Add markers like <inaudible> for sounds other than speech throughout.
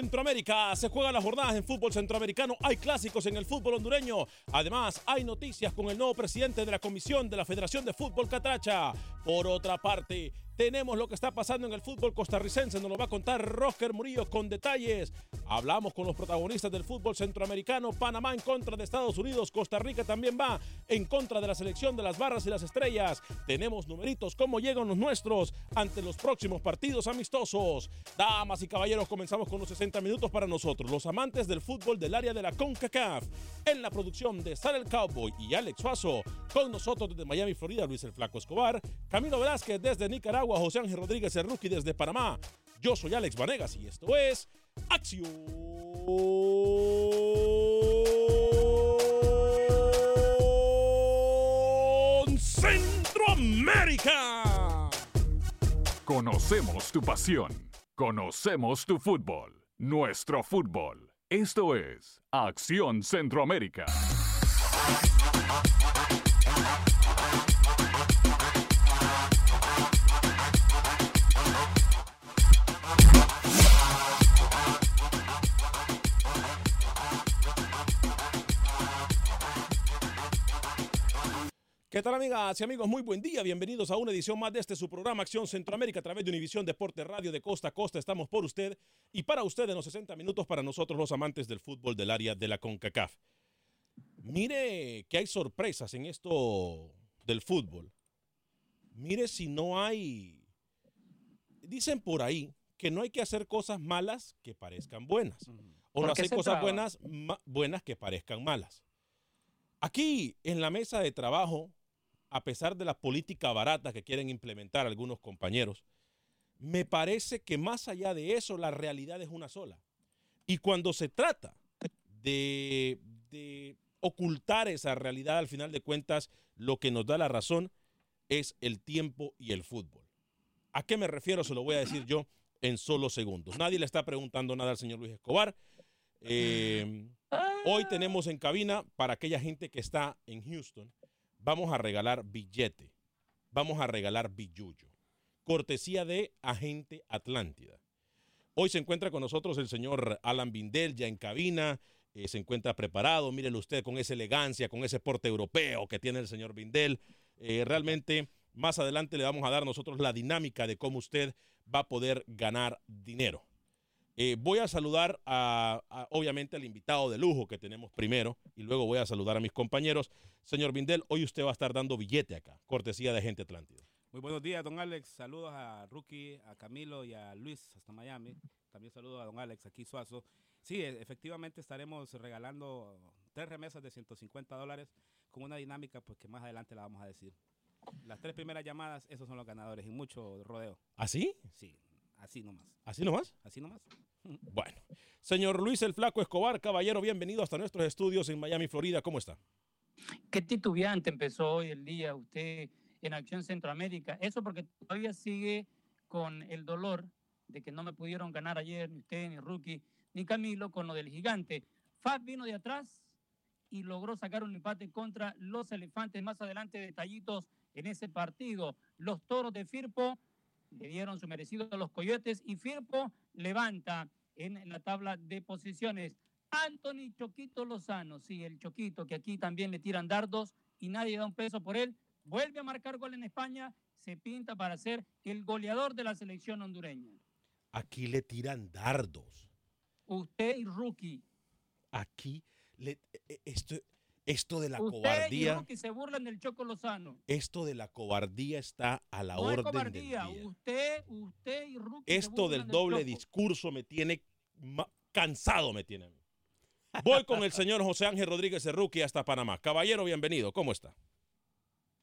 Centroamérica. Se juegan las jornadas en fútbol centroamericano, hay clásicos en el fútbol hondureño, además hay noticias con el nuevo presidente de la Comisión de la Federación de Fútbol Catracha. Por otra parte, tenemos lo que está pasando en el fútbol costarricense, nos lo va a contar Roger Murillo con detalles. Hablamos con los protagonistas del fútbol centroamericano, Panamá en contra de Estados Unidos, Costa Rica también va en contra de la selección de las barras y las estrellas. Tenemos numeritos, cómo llegan los nuestros ante los próximos partidos amistosos. Damas y caballeros, comenzamos con los 60 minutos para nosotros, los amantes del fútbol del área de la CONCACAF. En la producción de Sal el Cowboy y Alex Suazo, con nosotros desde Miami, Florida, Luis el Flaco Escobar, Camilo Velázquez desde Nicaragua, José Ángel Rodríguez Rookie desde Panamá. Yo soy Alex Vanegas y esto es Acción Centroamérica. Conocemos tu pasión. Conocemos tu fútbol. Nuestro fútbol. Esto es Acción Centroamérica. ¿Qué tal amigas y amigos? Muy buen día. Bienvenidos a una edición más de este su programa Acción Centroamérica a través de Univisión Deporte Radio de Costa a Costa. Estamos por usted y para usted en los 60 minutos para nosotros los amantes del fútbol del área de la CONCACAF. Mire que hay sorpresas en esto del fútbol. Mire si no hay... Dicen por ahí que no hay que hacer cosas malas que parezcan buenas. O no ¿Por qué hacer cosas traba? buenas, buenas que parezcan malas. Aquí en la mesa de trabajo, a pesar de la política barata que quieren implementar algunos compañeros, me parece que más allá de eso, la realidad es una sola. Y cuando se trata de, de ocultar esa realidad, al final de cuentas, lo que nos da la razón es el tiempo y el fútbol. ¿A qué me refiero? Se lo voy a decir yo en solo segundos. Nadie le está preguntando nada al señor Luis Escobar. Eh, hoy tenemos en cabina para aquella gente que está en Houston, vamos a regalar billete, vamos a regalar billullo, cortesía de Agente Atlántida. Hoy se encuentra con nosotros el señor Alan Bindel ya en cabina eh, se encuentra preparado. Mírelo usted con esa elegancia, con ese porte europeo que tiene el señor Vindel. Eh, realmente, más adelante le vamos a dar nosotros la dinámica de cómo usted va a poder ganar dinero. Eh, voy a saludar a, a, obviamente, al invitado de lujo que tenemos primero y luego voy a saludar a mis compañeros. Señor Vindel, hoy usted va a estar dando billete acá, cortesía de Gente Atlántida. Muy buenos días, don Alex. Saludos a Rookie, a Camilo y a Luis hasta Miami. También saludos a don Alex aquí Suazo. Sí, e- efectivamente estaremos regalando tres remesas de 150 dólares con una dinámica pues que más adelante la vamos a decir. Las tres primeras llamadas, esos son los ganadores y mucho rodeo. ¿Así? Sí, así nomás. ¿Así nomás? Así nomás. <laughs> Bueno, señor Luis el Flaco Escobar, caballero, bienvenido hasta nuestros estudios en Miami, Florida. ¿Cómo está? Qué titubeante empezó hoy el día usted en Acción Centroamérica. Eso porque todavía sigue con el dolor de que no me pudieron ganar ayer ni usted, ni Rookie, ni Camilo con lo del gigante. Fab vino de atrás y logró sacar un empate contra los elefantes. Más adelante detallitos en ese partido. Los toros de Firpo le dieron su merecido a los coyotes y Firpo levanta en la tabla de posiciones. Anthony Choquito Lozano, sí, el Choquito, que aquí también le tiran dardos y nadie da un peso por él, vuelve a marcar gol en España, se pinta para ser el goleador de la selección hondureña. Aquí le tiran dardos. Usted y Rookie. Aquí, le, e- esto, esto de la Usted cobardía, se burlan del Choco Lozano. esto de la cobardía está a la no es orden del cobardía. día. Usted, usted y Rookie se Esto del doble discurso me tiene cansado, me tiene. a mí. Voy con el señor José Ángel Rodríguez Cerruqui hasta Panamá. Caballero, bienvenido. ¿Cómo está?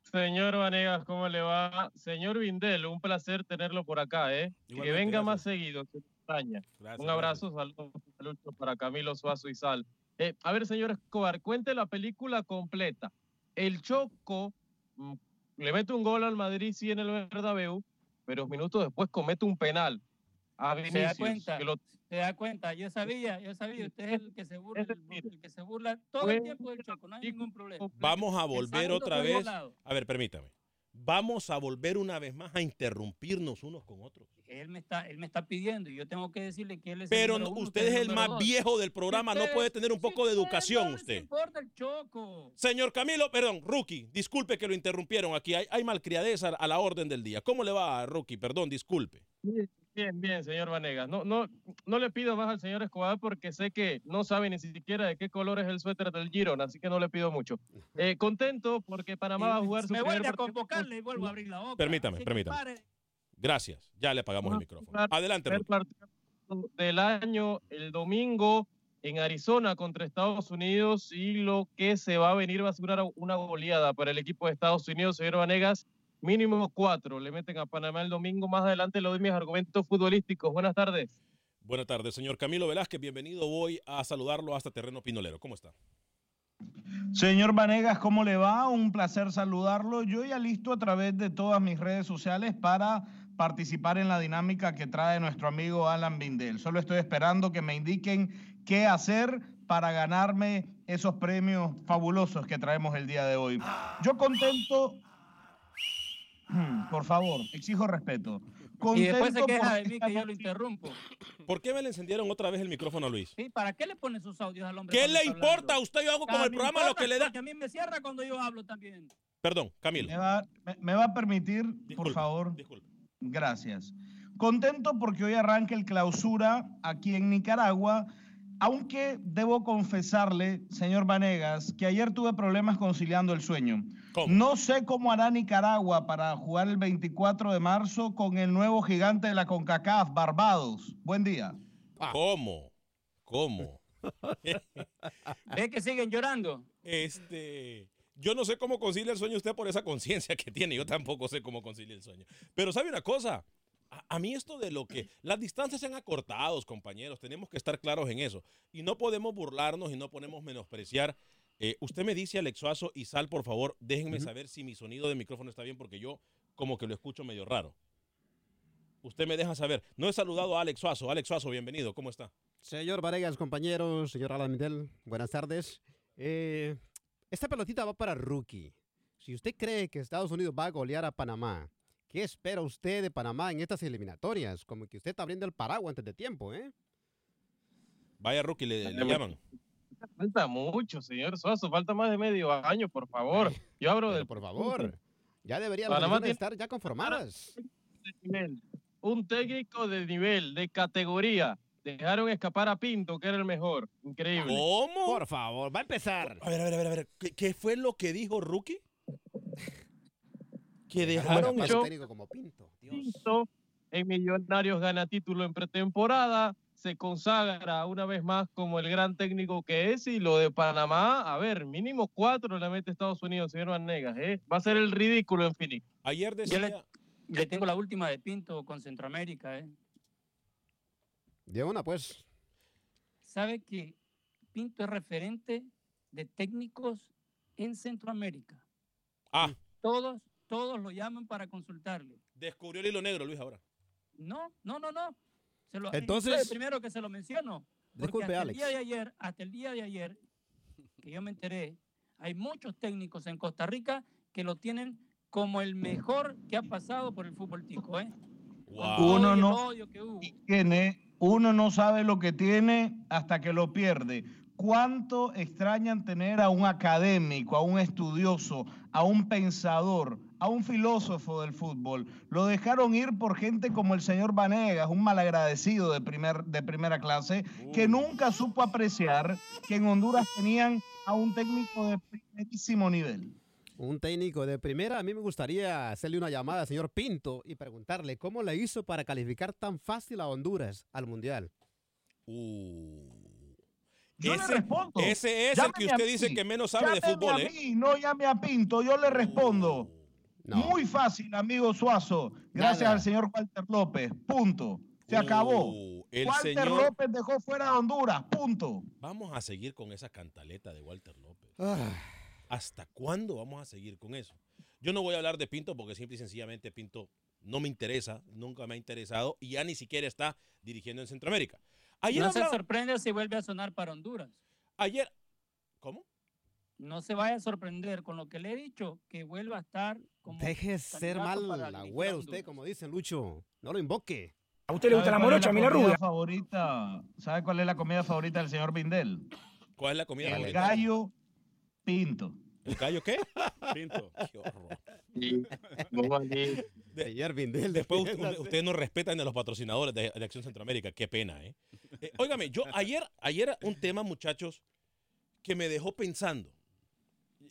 Señor Vanegas, ¿cómo le va? Señor Vindel, un placer tenerlo por acá, ¿eh? que Igualmente, venga gracias. más seguido, se extraña. Gracias, un abrazo, saludos saludos para Camilo Suazo y Sal. Eh, a ver, señor Escobar, cuente la película completa. El Choco mm, le mete un gol al Madrid, sí, en el Bernabéu, pero minutos después comete un penal a Se da Vinicius. cuenta, lo- se da cuenta. Yo sabía, yo sabía. Usted es el que se burla, el, el que se burla todo el tiempo del Choco. No hay ningún problema. Vamos a volver otra vez. A ver, permítame. Vamos a volver una vez más a interrumpirnos unos con otros. Él me está, él me está pidiendo y yo tengo que decirle que él es Pero el uno, usted es el más dos. viejo del programa, no puede tener un poco de educación usted. importa el Choco. Señor Camilo, perdón, Rookie, disculpe que lo interrumpieron aquí. Hay, hay malcriadeza a la orden del día. ¿Cómo le va, Rookie? Perdón, disculpe. Bien, bien, señor Vanegas. No, no, no le pido más al señor Escobar porque sé que no sabe ni siquiera de qué color es el suéter del Girona, así que no le pido mucho. <laughs> Eh, contento porque Panamá va a jugar su me vuelve a convocarle y vuelvo a abrir la boca. Permítame, permítame. Gracias. Ya le apagamos el micrófono. Adelante, primer Rookie. partido del año el domingo en Arizona contra Estados Unidos y lo que se va a venir va a ser una, una goleada para el equipo de Estados Unidos, señor Vanegas. Mínimo cuatro le meten a Panamá el domingo. Más adelante le doy mis argumentos futbolísticos. Buenas tardes. Buenas tardes, señor Camilo Velázquez. Bienvenido. Voy a saludarlo hasta Terreno Pinolero. ¿Cómo está? Señor Vanegas, ¿cómo le va? Un placer saludarlo. Yo ya listo a través de todas mis redes sociales para participar en la dinámica que trae nuestro amigo Alan Bindel. Solo estoy esperando que me indiquen qué hacer para ganarme esos premios fabulosos que traemos el día de hoy. Yo contento... Hmm, Por favor, exijo respeto. Y después se Contento queja de mí que yo lo interrumpo. ¿Por qué me le encendieron otra vez el micrófono a Luis? Sí, ¿Para qué le pone sus audios al hombre? ¿Qué le importa a hablando? usted? Yo hago con el programa lo que le da. porque a mí me cierra cuando yo hablo también. Perdón, Camilo. ¿Me va, me- me va a permitir, por favor? Gracias. Contento porque hoy arranca el clausura aquí en Nicaragua, aunque debo confesarle, señor Vanegas, que ayer tuve problemas conciliando el sueño. No sé cómo hará Nicaragua para jugar el 24 de marzo con el nuevo gigante de la CONCACAF, Barbados. Buen día. ¿Cómo? ¿Cómo? ¿Ve que siguen llorando? Este, yo no sé cómo concilia el sueño usted por esa conciencia que tiene. Yo tampoco sé cómo concilia el sueño. Pero sabe una cosa, a, a mí esto de lo que <clears throat> las distancias se han acortado, compañeros, tenemos que estar claros en eso. Y no podemos burlarnos y no podemos menospreciar. Eh, usted me dice, Alex Suazo y Sal, por favor, déjenme saber si mi sonido de micrófono está bien porque yo como que lo escucho medio raro. Usted me deja saber. No he saludado a Alex Suazo. Alex Suazo, bienvenido. ¿Cómo está? Señor Varegas, compañeros, señor Alan buenas tardes. Eh, esta pelotita va para Rookie. Si usted cree que Estados Unidos va a golear a Panamá, ¿qué espera usted de Panamá en estas eliminatorias? Como que usted está abriendo el paraguas antes de tiempo, ¿eh? Vaya, Rookie, le, le llaman. Falta mucho, señor Suazo. Falta más de medio año, por favor. Yo abro del por favor, ya deberían tiene- estar ya conformadas. de nivel. Un técnico de nivel, de categoría. Dejaron escapar a Pinto, que era el mejor. Increíble. ¿Cómo? Por favor, va a empezar. A ver, a ver, a ver, a ver. ¿Qué, qué fue lo que dijo Rookie? Que Dejaron yo- un técnico como Pinto. Dios. Pinto en Millonarios gana título en pretemporada, se consagra una vez más como el gran técnico que es y lo de Panamá, a ver, mínimo cuatro le mete Estados Unidos, señor Vanegas, ¿eh? va a ser el ridículo en Phoenix. Ayer Yo decía. le, le tengo la última de Pinto con Centroamérica. ¿eh? De una, pues. Sabe que Pinto es referente de técnicos en Centroamérica. Ah, Todos, todos lo llaman para consultarle. descubrió el hilo negro, Luis, ahora. No, no, no, no. Se lo, Entonces- primero que se lo menciono. Disculpe, hasta Alex. el día de ayer, hasta el día de ayer, que yo me enteré, hay muchos técnicos en Costa Rica que lo tienen como el mejor que ha pasado por el fútbol tico, ¿eh? Wow. Uno no- odio que hubo. tiene, uno no sabe lo que tiene hasta que lo pierde. ¿Cuánto extrañan tener a un académico, a un estudioso, a un pensador, a un filósofo del fútbol? Lo dejaron ir por gente como el señor Vanegas, un malagradecido de, primer, de primera clase, que nunca supo apreciar que en Honduras tenían a un técnico de primerísimo nivel. Un técnico de primera, a mí me gustaría hacerle una llamada al señor Pinto y preguntarle cómo le hizo para calificar tan fácil a Honduras al Mundial. Uh. Yo le respondo. ese es el que usted dice que menos sabe de fútbol, a ¿eh? mí, no llame a Pinto, yo le respondo. No. Muy fácil, amigo Suazo. Gracias Nada. al señor Walter López. Punto. Se acabó. Uh, el Walter señor. López dejó fuera a Honduras. Punto. Vamos a seguir con esa cantaleta de Walter López. Ah, ¿Hasta cuándo vamos a seguir con eso? Yo no voy a hablar de Pinto porque simple y sencillamente Pinto no me interesa, nunca me ha interesado y ya ni siquiera está dirigiendo en Centroamérica. Ayer, No se sorprende si vuelve a sonar para Honduras. ayer, ¿cómo? No se vaya a sorprender con lo que le he dicho, que vuelva a estar como deje de ser mal dirigir agüero a usted, como dicen Lucho. No lo invoque. ¿A usted le gusta la ¿Sabe cuál es morocha, a mí la favorita? ¿Sabe cuál es la comida favorita del señor Bindel? ¿Cuál es la comida El favorita? gallo pinto. ¿El gallo qué? <laughs> Pinto. Qué horror. De- Señor Vindel. Después defiéndase. <laughs> usted- <laughs> ustedes no respetan a los patrocinadores de, de Acción Centroamérica. Qué pena, ¿eh? Eh, Óigame, yo <laughs> ayer, ayer un tema, muchachos, que me dejó pensando.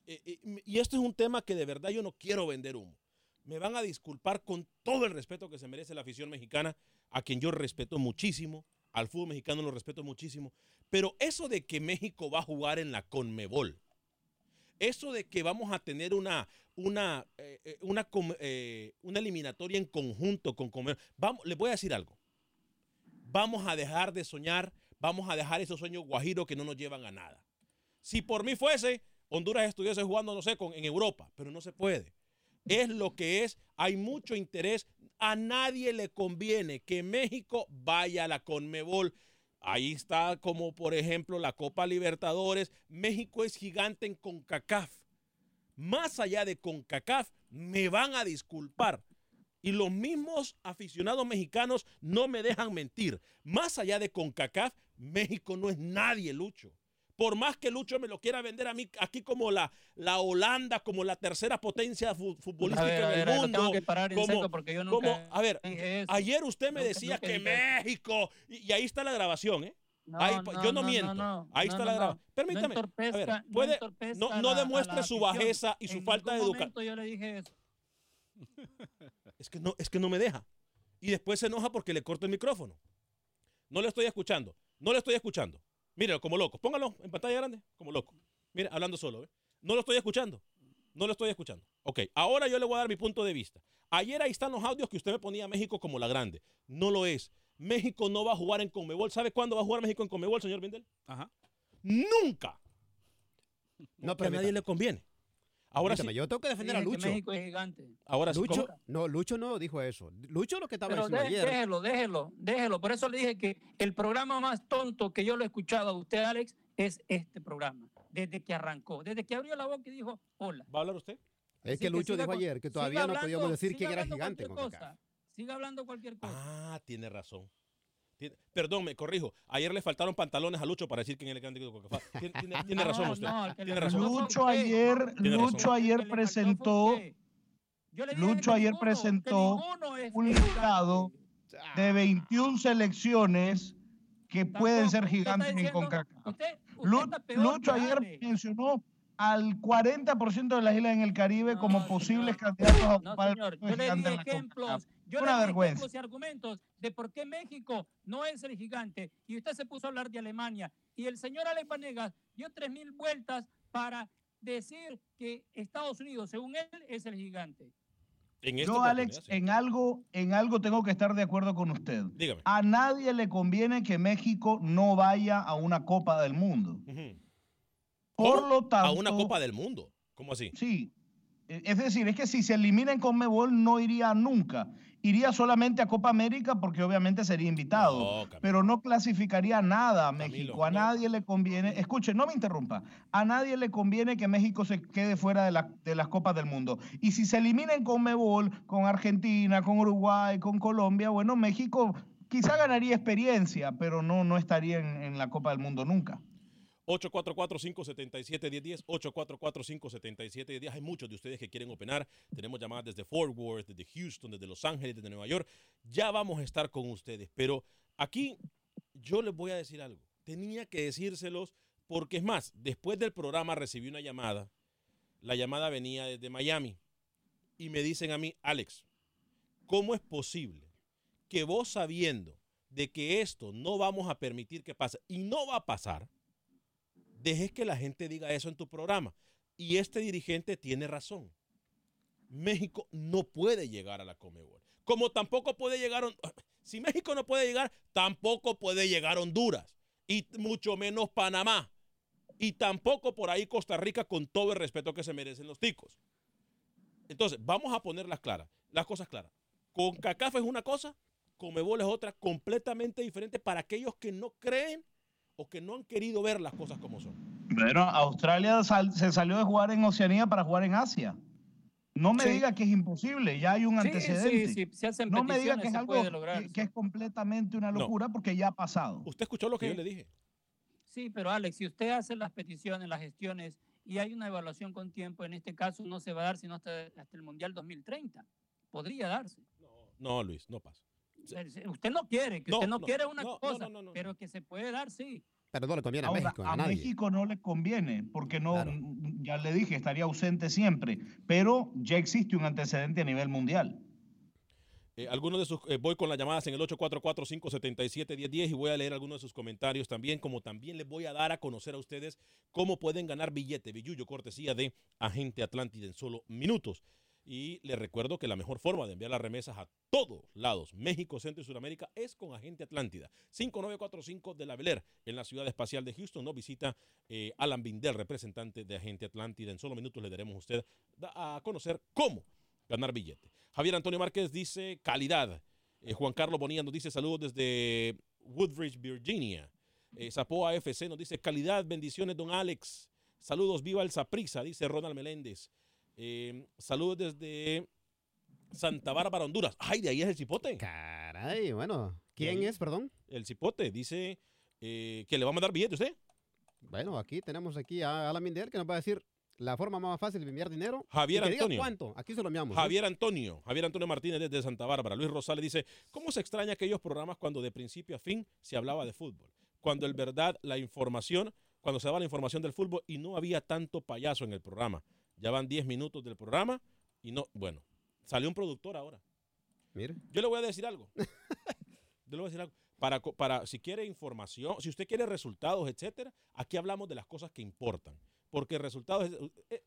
Eh, eh, y esto es un tema que de verdad yo no quiero vender humo. Me van a disculpar con todo el respeto que se merece la afición mexicana, a quien yo respeto muchísimo, al fútbol mexicano lo respeto muchísimo, pero eso de que México va a jugar en la Conmebol, eso de que vamos a tener una, una, eh, eh, una, eh, una eliminatoria en conjunto con Conmebol, vamos, les voy a decir algo. Vamos a dejar de soñar, vamos a dejar esos sueños guajiros que no nos llevan a nada. Si por mí fuese, Honduras estuviese jugando, no sé, con, en Europa, pero no se puede. Es lo que es, hay mucho interés. A nadie le conviene que México vaya a la Conmebol. Ahí está como por ejemplo la Copa Libertadores. México es gigante en CONCACAF. Más allá de CONCACAF, me van a disculpar. Y los mismos aficionados mexicanos no me dejan mentir. Más allá de CONCACAF, México no es nadie, Lucho. Por más que Lucho me lo quiera vender a mí aquí como la, la Holanda, como la tercera potencia fu- futbolística A ver, a en ver, el lo mundo. tengo que parar en como- seco porque yo como- nunca a ver, ayer usted me Nunca- decía nunca que. México, y, y ahí está la grabación, ¿eh? No, Ahí, no, yo no, no, miento. Ahí está la grabación. Permítame. a ver, no puede, no, demuestre la su bajeza y su En falta de educación. yo le dije eso. Es que, no, es que no me deja. Y después se enoja porque le corto el micrófono. No le estoy escuchando. No le estoy escuchando. Míralo, como loco. Póngalo en pantalla grande, como loco. Mira, hablando solo. ¿eh? No lo estoy escuchando. No lo estoy escuchando. Ok, ahora yo le voy a dar mi punto de vista. Ayer ahí están los audios que usted me ponía a México como la grande. No lo es. México no va a jugar en Conmebol. ¿Sabe cuándo va a jugar México en Conmebol, señor Vindel? Ajá. Nunca. No, que a nadie le conviene. Ahora sí. Yo tengo que defender a que Lucho. México es gigante. Ahora sí. Lucho, ¿cómo? no, Lucho no dijo eso. Lucho lo que estaba Pero diciendo de- ayer. déjelo, déjelo, déjelo. Por eso le dije que el programa más tonto que yo lo he escuchado a usted, Alex, es este programa. Desde que arrancó, desde que abrió la boca y dijo, hola. ¿Va a hablar usted? Es Así que Lucho dijo con- ayer que todavía no podíamos decir quién era gigante cosa. Siga hablando cualquier cosa. Ah, tiene razón. Tiene- Perdón, me corrijo. Ayer le faltaron pantalones a Lucho para decir que en el grande Coca <laughs> Tiene, tiene- tiene No, razón usted. no, tiene razón. Lucho ayer, Tiene razón. Lucho ayer presentó, Yo le dije Lucho ayer ninguno, presentó es un listado de 21 selecciones que pueden ser gigantes en CONCACAF. Lucho ayer mencionó al 40% de las islas en el Caribe como posibles candidatos a No, ocupar el señor, yo de le di ejemplos. Yo Una vergüenza. y argumentos de por qué México no es el gigante. Y usted se puso a hablar de Alemania. Y el señor Alex Vanegas dio tres mil vueltas para decir que Estados Unidos, según él, es el gigante. En Yo, Alex, sí. en algo, en algo tengo que estar de acuerdo con usted. Dígame. A nadie le conviene que México no vaya a una Copa del Mundo. Por ¿Cómo? lo tanto, A una Copa del Mundo. ¿Cómo así? Sí. Es decir, es que si se elimina en Conmebol no iría nunca. Iría solamente a Copa América porque obviamente sería invitado. No, pero no clasificaría nada a Camilo, México. A no. nadie le conviene. Escuche, no me interrumpa. A nadie le conviene que México se quede fuera de, la- de las Copas del Mundo. Y si se elimina en Conmebol con Argentina, con Uruguay, con Colombia, bueno, México quizá ganaría experiencia, pero no, no estaría en, en la Copa del Mundo nunca. 844-577-1010, 844-577-1010. Hay muchos de ustedes que quieren opinar. Tenemos llamadas desde Fort Worth, desde Houston, desde Los Ángeles, desde Nueva York. Ya vamos a estar con ustedes. Pero aquí yo les voy a decir algo. Tenía que decírselos porque es más, después del programa recibí una llamada. La llamada venía desde Miami. Y me dicen a mí, Alex, ¿cómo es posible que vos sabiendo de que esto no vamos a permitir que pase y no va a pasar, dejes que la gente diga eso en tu programa. Y este dirigente tiene razón. México no puede llegar a la Comebol. Como tampoco puede llegar, Hon- si México no puede llegar, tampoco puede llegar Honduras. Y mucho menos Panamá. Y tampoco por ahí Costa Rica con todo el respeto que se merecen los ticos. Entonces, vamos a poner las claras, las cosas claras. Con CACAF es una cosa, Comebol es otra completamente diferente para aquellos que no creen o que no han querido ver las cosas como son. Bueno, Australia sal- se salió de jugar en Oceanía para jugar en Asia. No me Sí. diga que es imposible, ya hay un Sí, antecedente. sí, sí, se hacen no me diga peticiones, que es se algo puede lograr, que, es completamente una locura porque ya ha pasado. ¿Usted escuchó lo que Sí. yo le dije? Sí, pero Alex, si usted hace las peticiones, las gestiones y hay una evaluación con tiempo, en este caso no se va a dar sino hasta, hasta el Mundial 2030. Podría darse. No, Luis, no pasa. Usted no quiere, que No, usted no, no, quiere una no, cosa, no, no, no. pero que se puede dar, sí. Pero no le conviene a Ahora, México, a, a nadie. México no le conviene, porque no, Claro. ya le dije, estaría ausente siempre, pero ya existe un antecedente a nivel mundial. Eh, algunos de sus, eh, voy con las llamadas en el 844-577-1010 y voy a leer algunos de sus comentarios también, como también les voy a dar a conocer a ustedes cómo pueden ganar billete, billuyo, cortesía de Agente Atlántida en solo minutos. Y les recuerdo que la mejor forma de enviar las remesas a todos lados, México, Centro y Sudamérica, es con Agente Atlántida. 5945 de la Beler, en la ciudad espacial de Houston. Nos visita eh, Alan Bindel, representante de Agente Atlántida. En solo minutos le daremos a usted a conocer cómo ganar billete. Javier Antonio Márquez dice calidad. Eh, Juan Carlos Bonilla nos dice saludos desde Woodbridge, Virginia. Eh, Zapoa FC nos dice calidad, bendiciones, don Alex. Saludos, viva el Saprisa, dice Ronald Meléndez. Eh, saludos desde Santa Bárbara, Honduras. Ay, de ahí es el cipote. Caray, bueno. ¿Quién es, perdón? El cipote dice eh, que le va a mandar billete usted. Bueno, aquí tenemos aquí a Alan Mindel que nos va a decir la forma más fácil de enviar dinero. Javier y que diga Antonio. ¿Cuánto? Aquí se lo enviamos. Javier Antonio, Javier Antonio Martínez desde Santa Bárbara. Luis Rosales dice, ¿cómo se extraña aquellos programas cuando de principio a fin se hablaba de fútbol? Cuando en verdad la información, cuando se daba la información del fútbol y no había tanto payaso en el programa. Ya van 10 minutos del programa y no, bueno, salió un productor ahora. Mire. Yo le voy a decir algo. <laughs> Yo le voy a decir algo. Para, para, si quiere información, si usted quiere resultados, etcétera, aquí hablamos de las cosas que importan. Porque resultados, es- eh,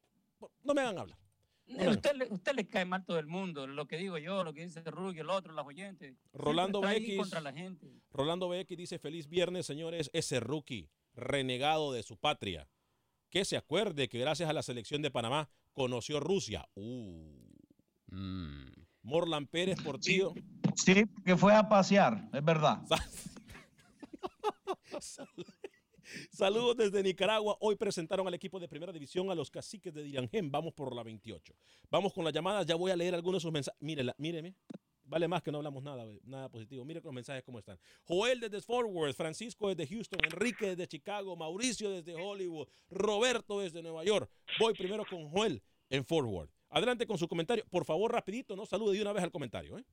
no me hagan hablar. Eh, Usted, le- usted le cae mal todo el mundo, lo que digo yo, lo que dice Ruggie, el otro, los oyentes. Rolando BX. contra la gente. Rolando BX dice, feliz viernes, señores, ese rookie renegado de su patria. Que se acuerde que gracias a la selección de Panamá conoció Rusia. Uh. Morlan Pérez Portillo. Sí, que fue a pasear, es verdad. <laughs> Saludos desde Nicaragua. Hoy presentaron al equipo de primera división a los caciques de Dirangén. Vamos por la 28. Vamos con las llamadas. Ya voy a leer algunos de sus mensajes. Mírela, míreme. Vale más que no hablamos nada, nada positivo. Mire los mensajes cómo están. Joel desde Fort Worth, Francisco desde Houston, Enrique desde Chicago, Mauricio desde Hollywood, Roberto desde Nueva York. Voy primero con Joel en Fort Worth. Adelante con su comentario. Por favor, rapidito, no salude de una vez al comentario. ¿eh?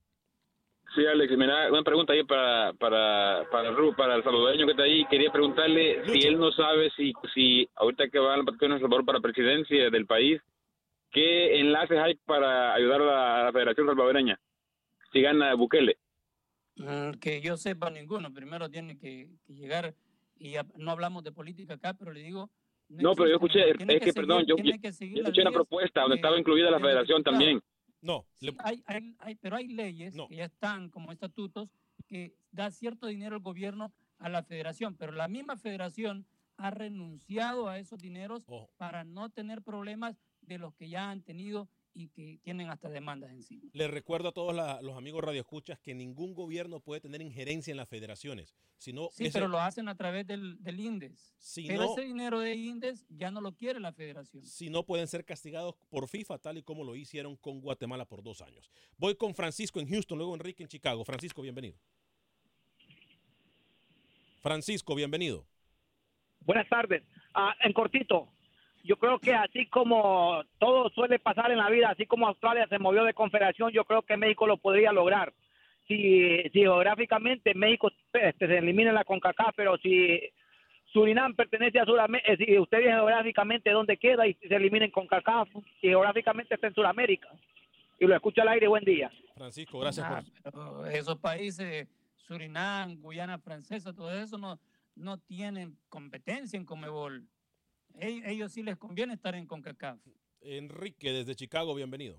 Sí, Alex, mira, una pregunta ahí para, para, para, Ru, para el salvadoreño que está ahí. Quería preguntarle si él no sabe si, si ahorita que va a la El Salvador para la presidencia del país, ¿qué enlaces hay para ayudar a la Federación Salvadoreña si gana Bukele? Mm, Que yo sepa ninguno. Primero tiene que, que llegar, y ya no hablamos de política acá, pero le digo... No, pero yo escuché, es que, seguir- perdón, yo, yo- yo escuché una propuesta donde que- estaba incluida la federación también. No, Sí, hay, hay, hay- pero hay leyes que ya están como estatutos que da cierto dinero el gobierno a la federación, pero la misma federación ha renunciado a esos dineros Oh. para no tener problemas de los que ya han tenido y que tienen hasta demandas encima. Les recuerdo a todos la- los amigos radioescuchas que ningún gobierno puede tener injerencia en las federaciones. Sino Sí, ese- pero lo hacen a través del, del INDES. Si pero no- ese dinero de INDES ya no lo quiere la federación. si no pueden ser castigados por FIFA, tal y como lo hicieron con Guatemala por dos años. Voy con Francisco en Houston, luego Enrique en Chicago. Francisco, bienvenido. Francisco, bienvenido. Buenas tardes. Ah, en cortito, yo creo que así como todo suele pasar en la vida, así como Australia se movió de confederación, yo creo que México lo podría lograr. Si, si geográficamente México este, se elimina en la CONCACAF, pero si Surinam pertenece a Sudamérica, si usted dice geográficamente dónde queda y se elimina en CONCACAF, si geográficamente está en Sudamérica. Y lo escucha al aire, buen día. Francisco, gracias Ah, por... esos países, Surinam, Guyana Francesa, todo eso no, no tienen competencia en Comebol. E- Ellos sí les conviene estar en CONCACAF. Enrique desde Chicago, bienvenido.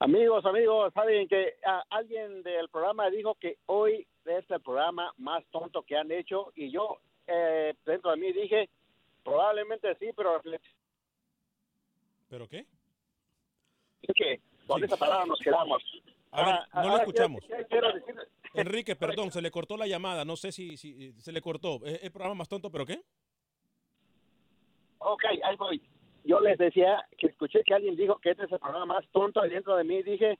Amigos, amigos, saben que ah, alguien del programa dijo que hoy es el programa más tonto que han hecho y yo eh, dentro de mí dije probablemente sí, pero ¿Pero qué? que con esa palabra nos quedamos. A ver, Ah, no lo ahora escuchamos. quiero- quiero decir- Enrique, perdón, se le cortó la llamada. No sé si, si se le cortó. ¿Es el programa más tonto, pero qué? Ok, ahí voy. Yo les decía que escuché que alguien dijo que este es el programa más tonto dentro de mí dije,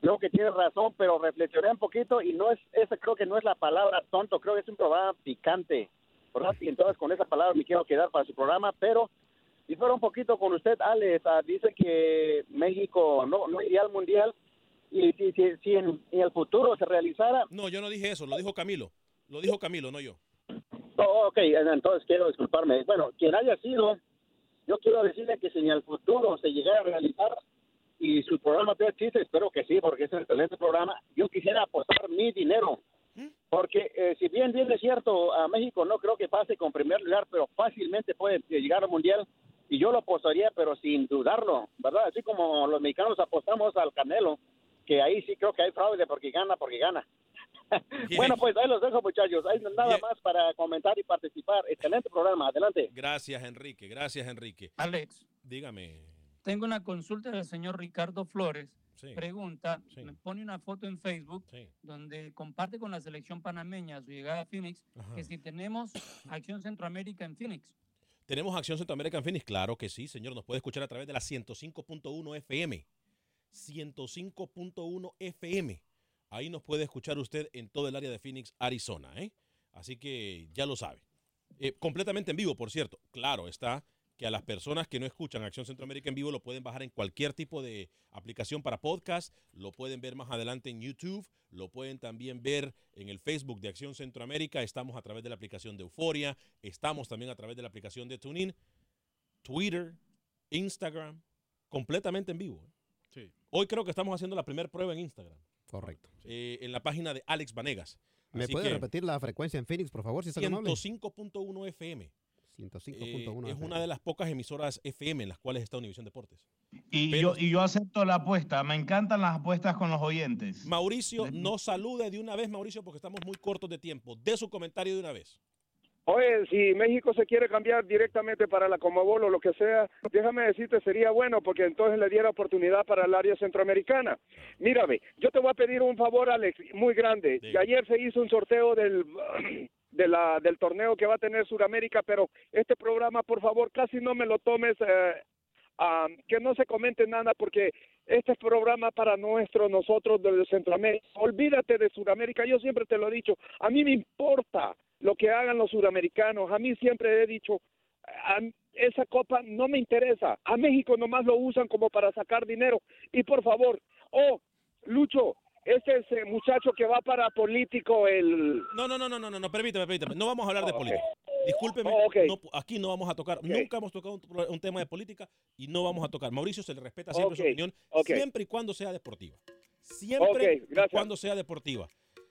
creo que tiene razón, pero reflexioné un poquito y no es, creo que no es la palabra tonto, creo que es un programa picante, ¿verdad? Y entonces con esa palabra me quiero quedar para su programa, pero y fuera un poquito con usted, Alex, ah, dice que México no, iría al Mundial y si, si, si en el futuro se realizara, No, yo no dije eso, lo dijo Camilo. Lo dijo Camilo, no yo. Oh, ok, entonces quiero disculparme. Bueno, quien haya sido, yo quiero decirle que si en el futuro se llegara a realizar y su programa te existe, espero que sí, porque es un excelente programa, yo quisiera apostar mi dinero. Porque eh, si bien bien es cierto, a México no creo que pase con primer lugar, pero fácilmente puede llegar al Mundial y yo lo apostaría, pero sin dudarlo, ¿verdad? Así como los mexicanos apostamos al Canelo, que ahí sí creo que hay fraude porque gana, porque gana. <laughs> bueno, pues ahí los dejo, muchachos. Hay nada más para comentar y participar. Excelente programa. Adelante. Gracias, Enrique. Gracias, Enrique. Alex, Dígame. tengo una consulta del señor Ricardo Flores. Sí. Pregunta, Sí. me pone una foto en Facebook donde comparte con la selección panameña su llegada a Phoenix, Ajá. que si tenemos Acción Centroamérica en Phoenix. ¿Tenemos Acción Centroamérica en Phoenix? Claro que sí, señor. Nos puede escuchar a través de la 105.1 FM. 105.1 FM. Ahí nos puede escuchar usted en todo el área de Phoenix, Arizona. ¿eh? Así que ya lo sabe. Eh, completamente en vivo, por cierto. Claro está que a las personas que no escuchan Acción Centroamérica en vivo lo pueden bajar en cualquier tipo de aplicación para podcast, lo pueden ver más adelante en YouTube, lo pueden también ver en el Facebook de Acción Centroamérica, estamos a través de la aplicación de Euforia, estamos también a través de la aplicación de TuneIn, Twitter, Instagram, completamente en vivo. ¿eh? Hoy creo que estamos haciendo la primera prueba en Instagram. Correcto. eh, en la página de Alex Vanegas. ¿Me Así puede que repetir la frecuencia en Phoenix, por favor, si está amable? 105.1 FM. 105.1 Eh, es una de las pocas emisoras FM en las cuales está Univisión Deportes. Y, Pero- yo, y yo acepto la apuesta. Me encantan las apuestas con los oyentes. Mauricio, no salude de una vez, Mauricio, porque estamos muy cortos de tiempo. De su comentario de una vez. Oye, si México se quiere cambiar directamente para la Comebol o lo que sea, déjame decirte, sería bueno porque entonces le diera oportunidad para el área centroamericana. Mírame, yo te voy a pedir un favor, Alex, muy grande. Y ayer se hizo un sorteo del, <clears throat> de la, del torneo que va a tener Sudamérica, pero este programa, por favor, casi no me lo tomes, eh, ah, que no se comente nada porque Este es programa para nuestro, nosotros de Centroamérica. Olvídate de Sudamérica, yo siempre te lo he dicho. A mí me importa lo que hagan los sudamericanos. A mí siempre he dicho, a- esa copa no me interesa. A México nomás lo usan como para sacar dinero. Y por favor, oh, Lucho, este es el muchacho que va para político, el... No, no, no, no, no, no, no, permítame, permítame. No vamos a hablar de política. Discúlpeme, Oh, ok. no, aquí no vamos a tocar, nunca hemos tocado un, un tema de política y no vamos a tocar. Mauricio se le respeta siempre su opinión, siempre y cuando sea deportiva. Siempre y cuando sea deportiva.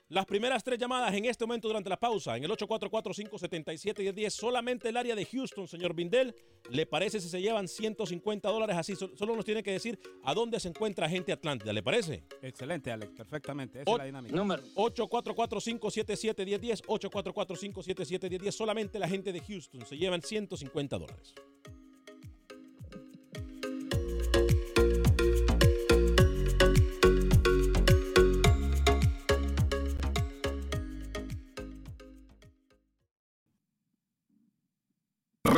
Las primeras tres llamadas en este momento durante la pausa, en el 844-577-1010, solamente el área de Houston, señor Bindel. ¿Le parece si se llevan 150 dólares así? Sol- Solo nos tiene que decir a dónde se encuentra gente Atlántida, ¿le parece? Excelente, Alex, perfectamente. Esa es la dinámica. Número. 844-577-1010, 844-577-1010, solamente la gente de Houston se llevan 150 dólares.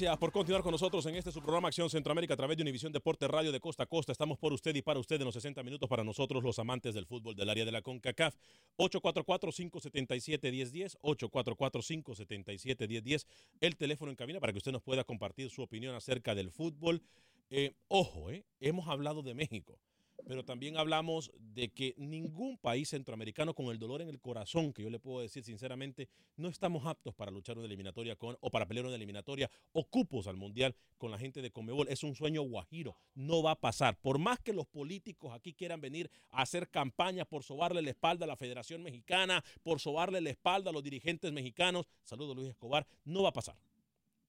Gracias por continuar con nosotros en este su programa Acción Centroamérica a través de Univisión Deporte Radio de Costa a Costa. Estamos por usted y para usted en los 60 minutos para nosotros los amantes del fútbol del área de la CONCACAF. 844-577-1010, 844-577-1010, el teléfono en cabina para que usted nos pueda compartir su opinión acerca del fútbol. Eh, ojo, eh, hemos hablado de México, pero también hablamos de que ningún país centroamericano con el dolor en el corazón, que yo le puedo decir sinceramente, no estamos aptos para luchar una eliminatoria con, o para pelear una eliminatoria o cupos al mundial con la gente de Comebol. Es un sueño guajiro, no va a pasar. Por más que los políticos aquí quieran venir a hacer campaña por sobarle la espalda a la Federación Mexicana, por sobarle la espalda a los dirigentes mexicanos, saludo Luis Escobar, no va a pasar.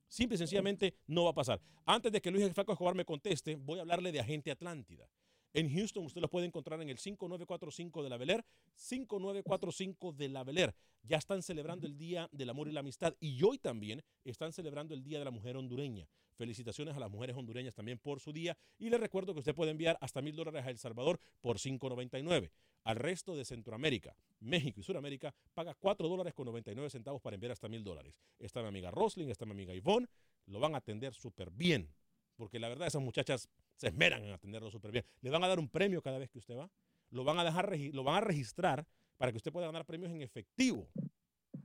Simple y sencillamente no va a pasar. Antes de que Luis Flaco Escobar me conteste, voy a hablarle de Agente Atlántida. En Houston usted los puede encontrar en el 5945 de la Bel Air, 5945 de la Bel Air. Ya están celebrando el Día del Amor y la Amistad y hoy también están celebrando el Día de la Mujer Hondureña. Felicitaciones a las mujeres hondureñas también por su día y le recuerdo que usted puede enviar hasta mil dólares a El Salvador por 5.99. Al resto de Centroamérica, México y Sudamérica paga 4 dólares con 99 centavos para enviar hasta mil dólares. Está mi amiga Rosling, está mi amiga Ivonne, lo van a atender súper bien porque la verdad esas muchachas se esmeran en atenderlo súper bien. Le van a dar un premio cada vez que usted va. Lo van a dejar, lo van a registrar para que usted pueda ganar premios en efectivo.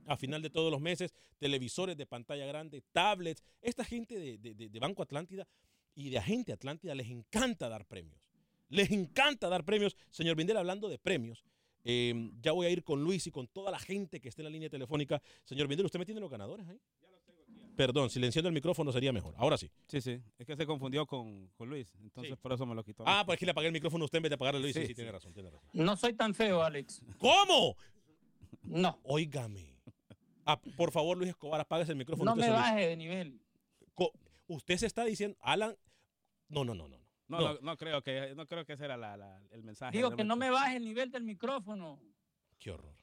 A final de todos los meses, televisores de pantalla grande, tablets. Esta gente de- de Banco Atlántida y de Agente Atlántida les encanta dar premios. Les encanta dar premios. Señor Vindel, hablando de premios, eh, ya voy a ir con Luis y con toda la gente que esté en la línea telefónica. Señor Vindel, ¿usted me tiene los ganadores ahí? Perdón, silenciando el micrófono sería mejor. Ahora sí. Sí, sí. Es que se confundió con, con Luis. Entonces Sí. por eso me lo quitó. Ah, pues aquí le apagué el micrófono a usted en vez de apagarle a Luis. Sí, Sí, sí, tiene razón, tiene razón. No soy tan feo, Alex. ¿Cómo? No. Óigame. Ah, por favor, Luis Escobar, apague el micrófono. No me baje de nivel. Co- Usted se está diciendo, Alan. No, no, no, no. no. No, no, no creo que no creo que ese era la- la- el mensaje. Digo que no me baje el nivel del micrófono. Qué horror.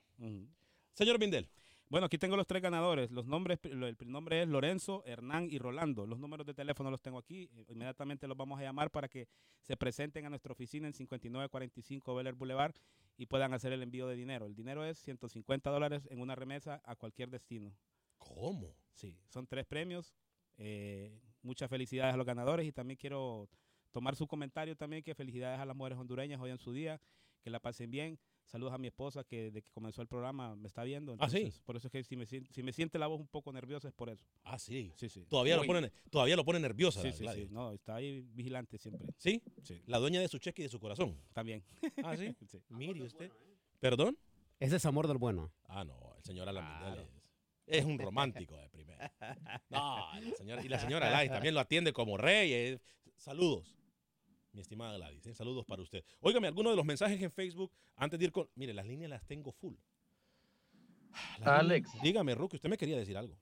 Señor Vindel. Bueno, aquí tengo los tres ganadores. Los nombres, el nombre es Lorenzo, Hernán y Rolando. Los números de teléfono los tengo aquí. Eh, Inmediatamente los vamos a llamar para que se presenten a nuestra oficina en 5945 Bel Air Boulevard y puedan hacer el envío de dinero. El dinero es 150 dólares en una remesa a cualquier destino. ¿Cómo? Sí, son tres premios. Eh, muchas felicidades a los ganadores y también quiero tomar su comentario también que felicidades a las mujeres hondureñas hoy en su día, que la pasen bien. Saludos a mi esposa que desde que comenzó el programa me está viendo. Ah, sí. Por eso es que si me, si me siente la voz un poco nerviosa es por eso. Ah, sí. Sí, sí. Todavía lo pone, todavía lo pone nerviosa. Sí, la sí, sí. No, está ahí vigilante siempre. ¿Sí? Sí. La dueña de su cheque y de su corazón. También. Ah, sí. <laughs> Sí. Mire usted. ¿Perdón? Ese es amor del bueno. Ah, no, el señor Alan Vindel es, es un romántico de primera. <laughs> No, la señora, y la señora Gladys también lo atiende como rey. eh. Saludos, mi estimada Gladys. eh, Saludos para usted. Óigame, algunos de los mensajes en Facebook antes de ir con. Mire, las líneas las tengo full. Las Alex. líneas- dígame, Ruki, usted me quería decir algo.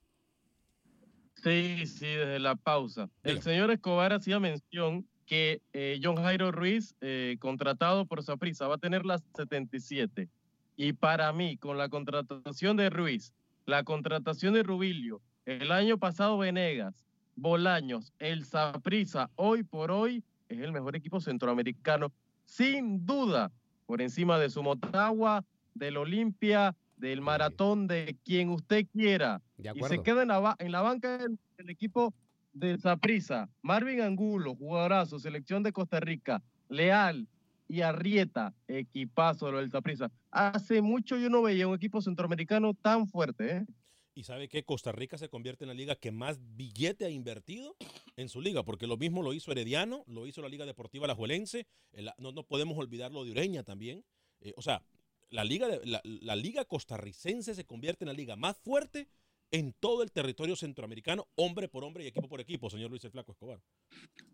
Sí, sí, desde la pausa. El señor Escobar hacía mención que eh, John Jairo Ruiz, eh, contratado por Saprissa, va a tener las 77. Y para mí, con la contratación de Ruiz, la contratación de Rubilio, el año pasado Venegas, Bolaños, el Saprissa, hoy por hoy es el mejor equipo centroamericano, sin duda, por encima de su Motagua, del Olimpia, del Maratón, de quien usted quiera. De Y se queda en la, en la banca del, del equipo del Saprissa, Marvin Angulo, jugadorazo, selección de Costa Rica, Leal y Arrieta, equipazo lo del Saprissa. Hace mucho yo no veía un equipo centroamericano tan fuerte, ¿eh? Y sabe que Costa Rica se convierte en la liga que más billete ha invertido en su liga, porque lo mismo lo hizo Herediano, lo hizo la Liga Deportiva Alajuelense, el- no, no podemos olvidar lo de Ureña también. Eh, o sea, la liga, de- la, la liga costarricense se convierte en la liga más fuerte en todo el territorio centroamericano, hombre por hombre y equipo por equipo, señor Luis el Flaco Escobar.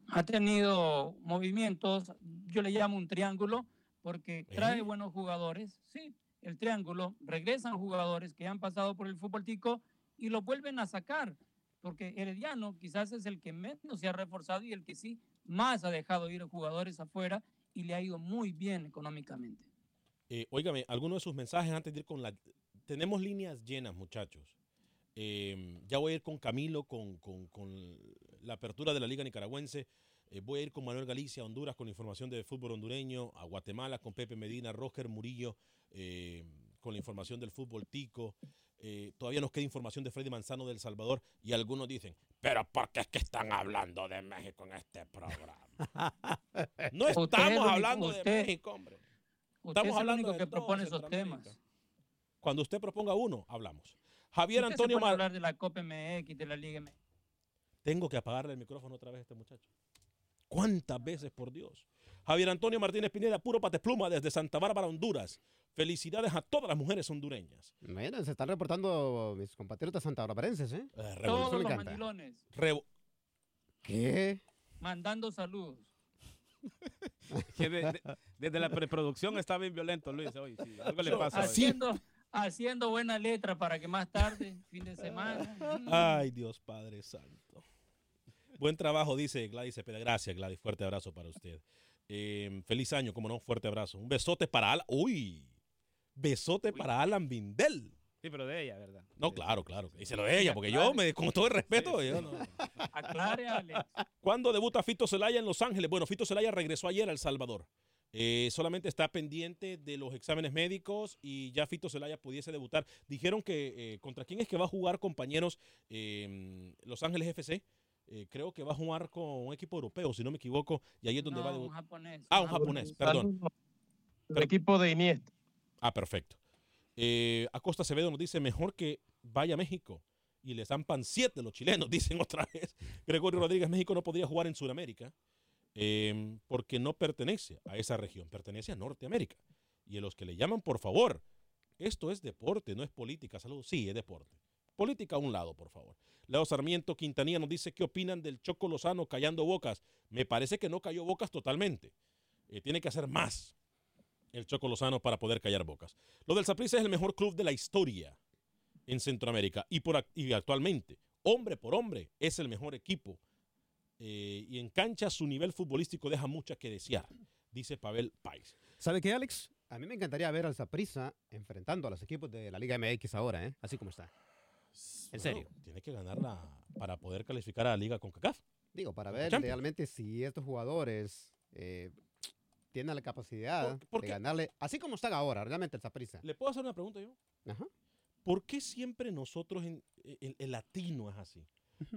Ha tenido movimientos, yo le llamo un triángulo, porque trae ¿Eh? buenos jugadores. Sí, el triángulo, regresan jugadores que han pasado por el fútbol tico y los vuelven a sacar, porque Herediano quizás es el que menos se ha reforzado y el que sí más ha dejado ir jugadores afuera y le ha ido muy bien económicamente. Eh, óigame, alguno de sus mensajes antes de ir con la... Tenemos líneas llenas, muchachos. Eh, ya voy a ir con Camilo, con, con- con la apertura de la Liga Nicaragüense. Eh, voy a ir con Manuel Galicia a Honduras con la información de fútbol hondureño. A Guatemala con Pepe Medina, Roger Murillo eh, con la información del fútbol tico. Eh, todavía nos queda información de Freddy Manzano del Salvador. Y algunos dicen, pero ¿por qué es que están hablando de México en este programa? <laughs> No estamos hablando de México, hombre. Usted Estamos es el hablando único de que propone esos temas. Cuando usted proponga uno, hablamos. Javier Antonio Mar... hablar de la Copa MX, de la Liga MX. Tengo que apagarle el micrófono otra vez a este muchacho. ¿Cuántas veces, por Dios? Javier Antonio Martínez Pineda, puro patepluma desde Santa Bárbara, Honduras. Felicidades a todas las mujeres hondureñas. Bueno, se están reportando mis compatriotas santabarbarenses, ¿eh? Eh, Todos los encanta. mandilones Revo- ¿Qué? mandando saludos. <laughs> Que de- de- desde la preproducción está bien violento, Luis, hoy. sí, algo le pasa hoy. haciendo, haciendo buena letra para que más tarde, fin de semana. Ay, Dios Padre Santo. Buen trabajo, dice Gladys Cepeda. Gracias, Gladys. Fuerte abrazo para usted. Eh, feliz año, como no, fuerte abrazo. Un besote para Alan. Uy, besote para Alan Bindel. Sí, pero de ella, ¿verdad? No, claro, claro. Díselo de ella, porque yo, me, con todo el respeto, yo no. Aclare, Alex. ¿Cuándo debuta Fito Celaya en Los Ángeles? Bueno, Fito Celaya regresó ayer a El Salvador. Eh, solamente está pendiente de los exámenes médicos y ya Fito Celaya pudiese debutar. Dijeron que eh, contra quién es que va a jugar, compañeros, eh, Los Ángeles FC. Eh, creo que va a jugar con un equipo europeo, si no me equivoco, y ahí es donde No, va a un japonés. Ah, un japonés, perdón. El equipo de Iniesta. Ah, perfecto. Eh, Acosta Acevedo nos dice, mejor que vaya a México y le zampan siete los chilenos, <laughs> dicen otra vez. Gregorio Rodríguez, México no podría jugar en Sudamérica eh, porque no pertenece a esa región, pertenece a Norteamérica. Y a los que le llaman, por favor, esto es deporte, no es política, salud. Sí, es deporte. Política a un lado, por favor. Leo Sarmiento Quintanilla nos dice, ¿qué opinan del Choco Lozano callando bocas? Me parece que no cayó bocas totalmente. Eh, tiene que hacer más el Choco Lozano para poder callar bocas. Lo del Saprissa es el mejor club de la historia en Centroamérica y, por, y actualmente, hombre por hombre, es el mejor equipo. Eh, y en cancha su nivel futbolístico deja mucho que desear, dice Pavel Pais. ¿Sabe qué, Alex? A mí me encantaría ver al Saprissa enfrentando a los equipos de la Liga MX ahora, ¿eh? Así como está. En serio. Bueno, tiene que ganarla para poder calificar a la liga con CACAF. Digo, para ver Champions. realmente si estos jugadores eh, tienen la capacidad de ganarle, así como están ahora, realmente el Saprissa. ¿Le puedo hacer una pregunta yo? Ajá. ¿Por qué siempre nosotros, en, el, el latino es así?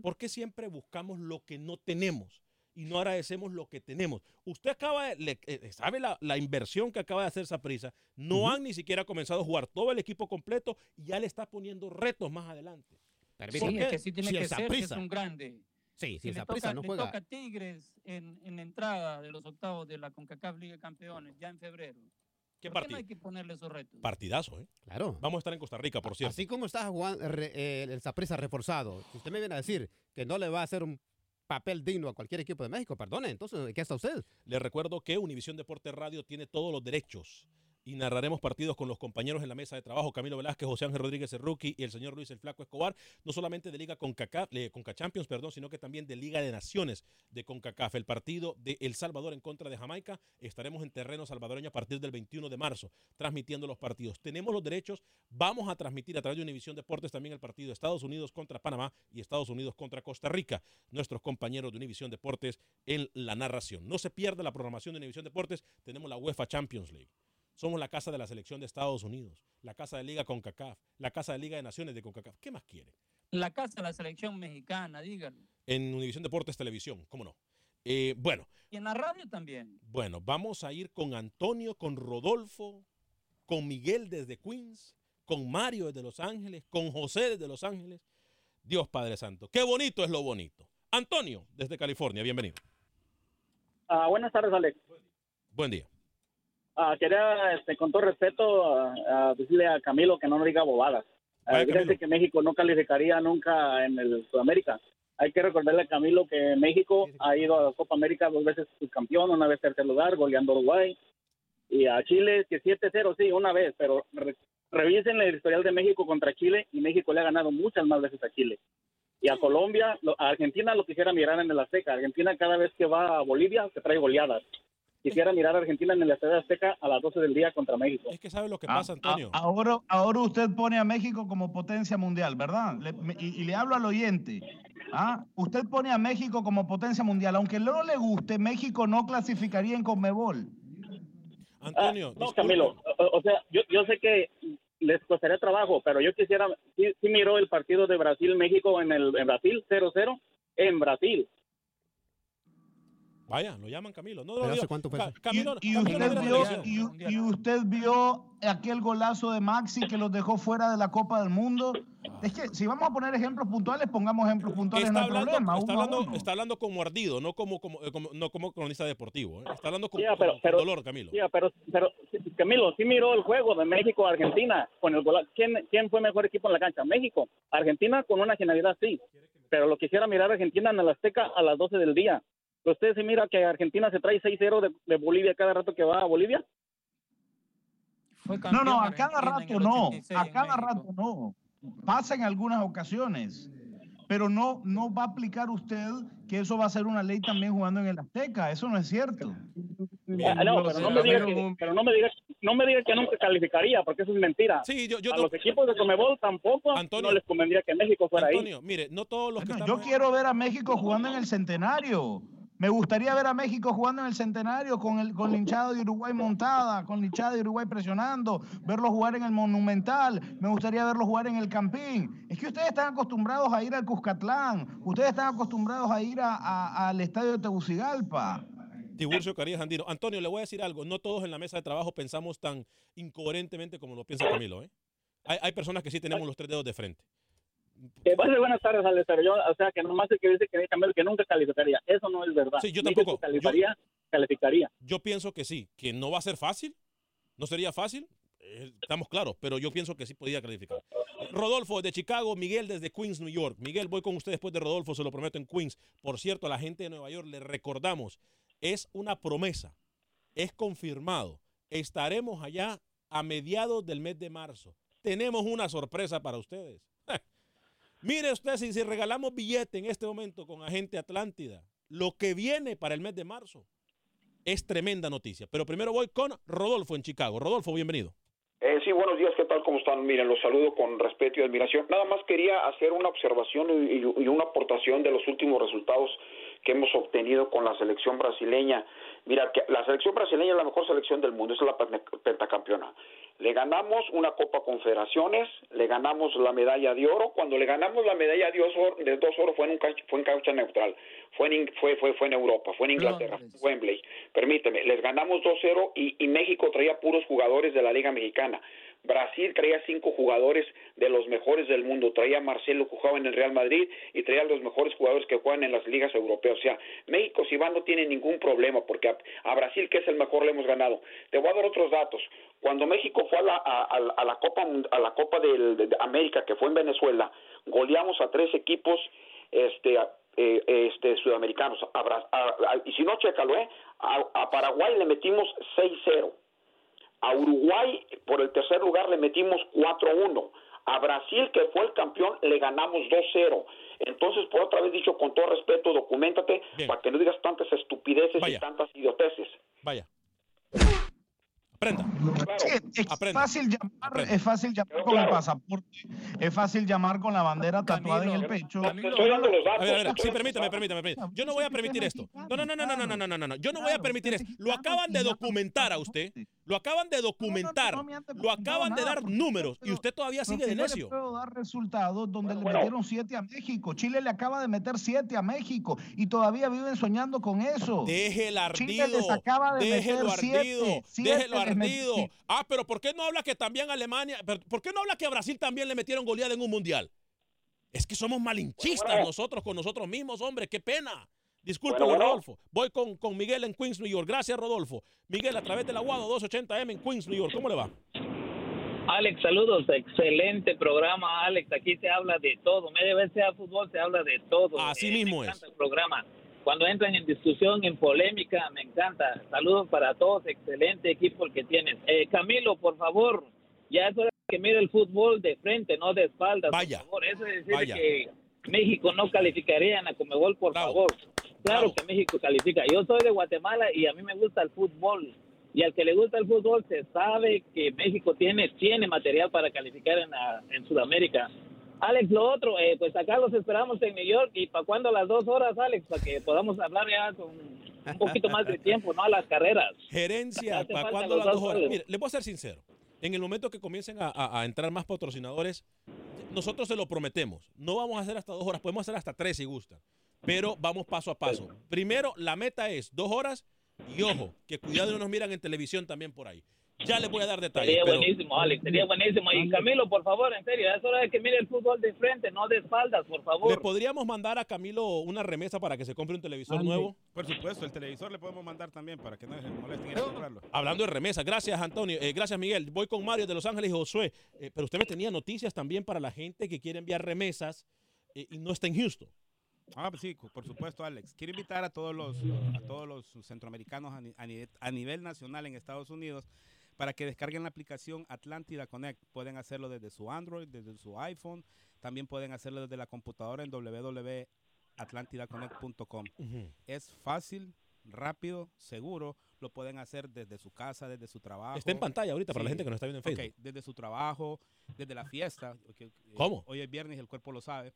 ¿Por qué siempre buscamos lo que no tenemos y no agradecemos lo que tenemos? Usted acaba de, le- eh, sabe la, la inversión que acaba de hacer Saprissa, no Ujú. han ni siquiera comenzado a jugar todo el equipo completo y ya le está poniendo retos más adelante. Sí, ¿Por es qué? que sí tiene Si que ser, que es un grande. Sí, si Si le toca, no le juega. toca Tigres en, en entrada de los octavos de la CONCACAF Liga de Campeones, ya en febrero. ¿Qué ¿Por qué no partido? hay que ponerle esos retos? Partidazo, ¿eh? Claro. Vamos a estar en Costa Rica, por cierto. Así como está jugando re- eh, el Saprissa reforzado, si usted me viene a decir que no le va a hacer un papel digno a cualquier equipo de México, perdone, entonces, ¿qué está usted? Le recuerdo que Univisión Deporte Radio tiene todos los derechos y narraremos partidos con los compañeros en la mesa de trabajo, Camilo Velázquez, José Ángel Rodríguez el Rookie y el señor Luis el Flaco Escobar, no solamente de Liga CONCACAF, eh, Champions, perdón, sino que también de Liga de Naciones de CONCACAF. El partido de El Salvador en contra de Jamaica, estaremos en terreno salvadoreño a partir del 21 de marzo, transmitiendo los partidos. Tenemos los derechos, vamos a transmitir a través de Univisión Deportes también el partido de Estados Unidos contra Panamá y Estados Unidos contra Costa Rica. Nuestros compañeros de Univisión Deportes en la narración. No se pierda la programación de Univisión Deportes, tenemos la UEFA Champions League. Somos la casa de la selección de Estados Unidos, la casa de Liga CONCACAF, la casa de Liga de Naciones de CONCACAF. ¿Qué más quiere? La casa de la selección mexicana, díganlo. En Univisión Deportes Televisión, ¿cómo no? Eh, bueno. Y en la radio también. Bueno, vamos a ir con Antonio, con Rodolfo, con Miguel desde Queens, con Mario desde Los Ángeles, con José desde Los Ángeles. Dios Padre Santo, qué bonito es lo bonito. Antonio, desde California, bienvenido. Ah, buenas tardes, Alex. Buen día. Ah, quería, este, con todo respeto, a decirle a Camilo que no nos diga bobadas. Fíjense que México no calificaría nunca en el Sudamérica. Hay que recordarle a Camilo que México ha ido a la Copa América dos veces subcampeón, una vez tercer lugar, goleando a Uruguay. Y a Chile, que 7-0, sí, una vez, pero revisen el historial de México contra Chile y México le ha ganado muchas más veces a Chile. Y a Colombia, a Argentina lo quisiera mirar en el Azteca. Argentina cada vez que va a Bolivia se trae goleadas quisiera mirar a Argentina en el Estadio Azteca a las 12 del día contra México. Es que sabe lo que pasa, Antonio. ahora, ahora usted pone a México como potencia mundial, ¿verdad? y, le hablo al oyente. ¿ah? Usted pone a México como potencia mundial. Aunque no le guste, México no clasificaría en Conmebol. Antonio, ah, no, Camilo. O, sea, yo, yo sé que les costaría trabajo, pero yo quisiera, sí, sí miró el partido de Brasil-México en, el, en Brasil, 0-0, en Brasil. Vaya, lo llaman Camilo. No, ¿Hace cuánto fue y, usted vio, y, usted vio aquel golazo de Maxi que los dejó fuera de la Copa del Mundo. Es que si vamos a poner ejemplos puntuales, pongamos ejemplos puntuales, está no hablando, problema. Está, hablando, está hablando como ardido, no como, como, eh, no como cronista deportivo. ¿eh? Está hablando con, dolor, Camilo. pero, pero, Camilo, sí miró el juego de México-Argentina con el ¿Quién, ¿Quién fue mejor equipo en la cancha? México. Argentina con una genialidad, sí. Pero lo quisiera mirar Argentina en el Azteca a las 12 del día. ¿Usted se mira que Argentina se trae 6-0 de, Bolivia cada rato que va a Bolivia? no, no, a cada rato no. A cada rato no. Pasa en algunas ocasiones. Pero no, no va a aplicar usted que eso va a ser una ley también jugando en el Azteca. Eso no es cierto. Ah, no, pero no me diga que, pero no me diga, no me diga que nunca calificaría, porque eso es mentira. Sí, yo, yo a los equipos de Comebol tampoco no les convendría que México fuera Antonio, mire, no todos los que Yo quiero ver a México jugando en el Centenario. Me gustaría ver a México jugando en el centenario con el con de Uruguay montada, con la hinchada de Uruguay presionando, verlo jugar en el Monumental, me gustaría verlo jugar en el Campín. Es que ustedes están acostumbrados a ir al Cuscatlán, ustedes están acostumbrados a ir al estadio de Tegucigalpa. Tiburcio Carías Andino. Antonio, le voy a decir algo. No todos en la mesa de trabajo pensamos tan incoherentemente como lo piensa Camilo. ¿eh? Hay, hay personas que sí tenemos los tres dedos de frente. Que buenas tardes, Alex, pero yo, o sea, que nomás el que dice que, que nunca calificaría. Eso no es verdad. Sí, yo tampoco. Calificaría, calificaría. Yo pienso que sí, que no va a ser fácil. No sería fácil. Eh, estamos claros, pero yo pienso que sí podía calificar. Rodolfo de Chicago, Miguel desde Queens, New York. Miguel, voy con usted después de Rodolfo, se lo prometo en Queens. Por cierto, a la gente de Nueva York le recordamos, es una promesa, es confirmado. Estaremos allá a mediados del mes de marzo. Tenemos una sorpresa para ustedes. Mire usted, si, si regalamos billete en este momento con Agente Atlántida, lo que viene para el mes de marzo es tremenda noticia. Pero primero voy con Rodolfo en Chicago. Rodolfo, bienvenido. Eh, sí, buenos días, ¿qué tal? ¿Cómo están? Miren, los saludo con respeto y admiración. Nada más quería hacer una observación y, una aportación de los últimos resultados que hemos obtenido con la selección brasileña. Mira, que la selección brasileña es la mejor selección del mundo, es la pentacampeona. Le ganamos una Copa Confederaciones, le ganamos la medalla de oro. Cuando le ganamos la medalla de, oro, de dos oro fue en, un, fue en caucha neutral, fue en, fue, fue, fue en Europa, fue en Inglaterra, fue Wembley. Permíteme, les ganamos 2-0 y, y México traía puros jugadores de la Liga Mexicana. Brasil traía cinco jugadores de los mejores del mundo. Traía a Marcelo que jugaba en el Real Madrid y traía a los mejores jugadores que juegan en las ligas europeas. O sea, México si va no tiene ningún problema porque a, Brasil, que es el mejor, le hemos ganado. Te voy a dar otros datos. Cuando México fue a la, a, la Copa, a la Copa de, América, que fue en Venezuela, goleamos a tres equipos este, eh, este, sudamericanos. y si no, chécalo, ¿eh? A, Paraguay le metimos 6-0 A Uruguay, por el tercer lugar, le metimos 4-1. A Brasil, que fue el campeón, le ganamos 2-0. Entonces, por otra vez dicho, con todo respeto, documentate para que no digas tantas estupideces y tantas idioteces. Vaya. Aprenda. Sí, es, fácil llamar, es fácil llamar con el pasaporte, es fácil llamar con la bandera tatuada en el pecho. A ver, a ver, sí, permítame, permítame, permítame. Yo no voy a permitir esto. No, no, no, no, no, no, no, no, no, no. Yo no voy a permitir esto. Lo acaban de documentar a usted. Lo acaban de documentar. Lo acaban de dar números y usted todavía sigue de Yo necio. puedo dar resultados donde le metieron siete a México. Chile le acaba de meter siete a México y todavía viven soñando con eso. Deje el Chile ardido. les acaba de meter ardido. siete. siete Déjelo les metí- Ah, pero ¿por qué no habla que también Alemania, ¿por qué no habla que a Brasil también le metieron goleada en un mundial? Es que somos malinchistas nosotros con nosotros mismos, hombre, qué pena. Disculpe, Bueno, bueno. Rodolfo. Voy con, con Miguel en Queens, New York. Gracias, Rodolfo. Miguel, a través del Aguado 280M en Queens, New York. ¿Cómo le va? Alex, saludos, excelente programa, Alex. Aquí se habla de todo. Media vez sea fútbol, se habla de todo. Así Eh, mismo me es. encanta el programa. Cuando entran en discusión, en polémica, me encanta. Saludos para todos, excelente equipo el que tienes. Eh, Camilo, por favor, ya es hora que mire el fútbol de frente, no de espaldas. Vaya. Por favor, eso es decir Vaya. que México no calificaría en la Comebol, por favor. Claro que México califica. Yo soy de Guatemala y a mí me gusta el fútbol. Y al que le gusta el fútbol se sabe que México tiene tiene material para calificar en, la- en Sudamérica. Alex, lo otro, eh, pues acá los esperamos en New York. ¿Y para cuándo las dos horas, Alex? Para que podamos hablar ya con un poquito más de tiempo, ¿no? A las carreras. Gerencia, ¿para cuándo las dos horas? Mire, les voy a ser sincero. En el momento que comiencen a, a- a entrar más patrocinadores, nosotros se lo prometemos. No vamos a hacer hasta dos horas, podemos hacer hasta tres si gustan. Pero vamos paso a paso. Primero, la meta es dos horas y ojo, que cuidado no nos miran en televisión también por ahí. Ya les voy a dar detalles. Sería pero- buenísimo, Alex, sería buenísimo. Y Camilo, por favor, en serio, es hora de que mire el fútbol de frente, no de espaldas, por ¿Le favor. podríamos mandar a Camilo una remesa para que se compre un televisor nuevo? Por supuesto, el televisor le podemos mandar también para que no se molesten en comprarlo. Hablando de remesa, gracias Antonio, eh, gracias Miguel. Voy con Mario de Los Ángeles y Josué. Eh, pero usted me tenía noticias también para la gente que quiere enviar remesas eh, y no está en Houston. Ah, pues sí, por supuesto, Alex. Quiero invitar a todos los, a todos los centroamericanos a, ni- a nivel, a nivel nacional en Estados Unidos para que descarguen la aplicación Atlántida Connect. Pueden hacerlo desde su Android, desde su iPhone. También pueden hacerlo desde la computadora en www.atlantidaconnect.com. Es fácil, rápido, seguro. Lo pueden hacer desde su casa, desde su trabajo. Está en pantalla ahorita para la gente que nos está viendo en Ok, Facebook. desde su trabajo, desde la fiesta. eh, ¿Cómo? Hoy es viernes y el cuerpo lo sabe.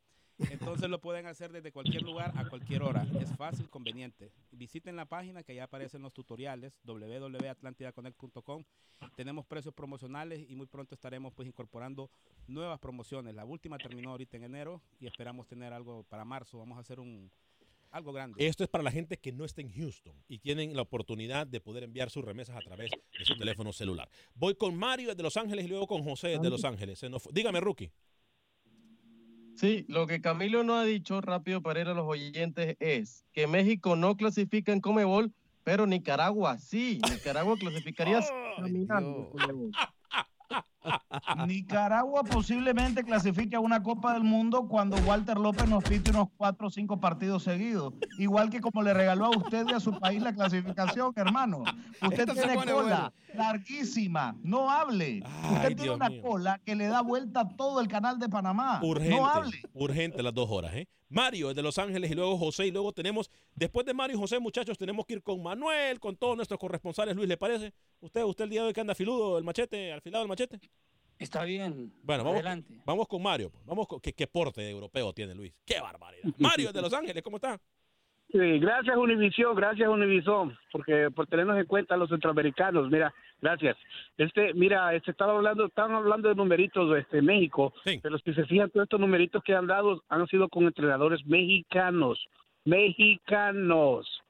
Entonces lo pueden hacer desde cualquier lugar a cualquier hora. Es fácil, conveniente. Visiten la página que ya aparecen los tutoriales www.atlantidaconnect.com. Tenemos precios promocionales y muy pronto estaremos pues incorporando nuevas promociones. La última terminó ahorita en enero y esperamos tener algo para marzo. Vamos a hacer un algo grande. Esto es para la gente que no está en Houston y tienen la oportunidad de poder enviar sus remesas a través de su teléfono celular. Voy con Mario de Los Ángeles y luego con José de Los Ángeles. Dígame, Rookie. Sí, lo que Camilo no ha dicho rápido para ir a los oyentes es que México no clasifica en Comebol, pero Nicaragua sí. Nicaragua clasificaría caminando. <laughs> Nicaragua posiblemente clasifique a una Copa del Mundo cuando Walter López nos pite unos cuatro o cinco partidos seguidos. Igual que como le regaló a usted y a su país la clasificación, hermano. Usted Esto tiene cola larguísima. No hable. usted tiene Dios una mío. cola que le da vuelta a todo el canal de Panamá. Urgente. No hable. Urgente las dos horas, ¿eh? Mario es de Los Ángeles y luego José. Y luego tenemos, después de Mario y José, muchachos, tenemos que ir con Manuel, con todos nuestros corresponsales. Luis, ¿le parece? ¿Usted, usted el día de hoy que anda filudo, el machete, afilado el machete? Está bien. Bueno, vamos, Adelante. vamos con Mario. pues. Vamos con, ¿qué, qué porte europeo tiene Luis? ¡Qué barbaridad! <laughs> Mario de Los Ángeles, ¿cómo está? Sí, gracias Univisión, gracias Univisión, porque por tenernos en cuenta a los centroamericanos, mira, gracias. Este, mira, este estaba hablando, estaban hablando de numeritos de este México, pero si se fijan todos estos numeritos que han dado han sido con entrenadores mexicanos, mexicanos.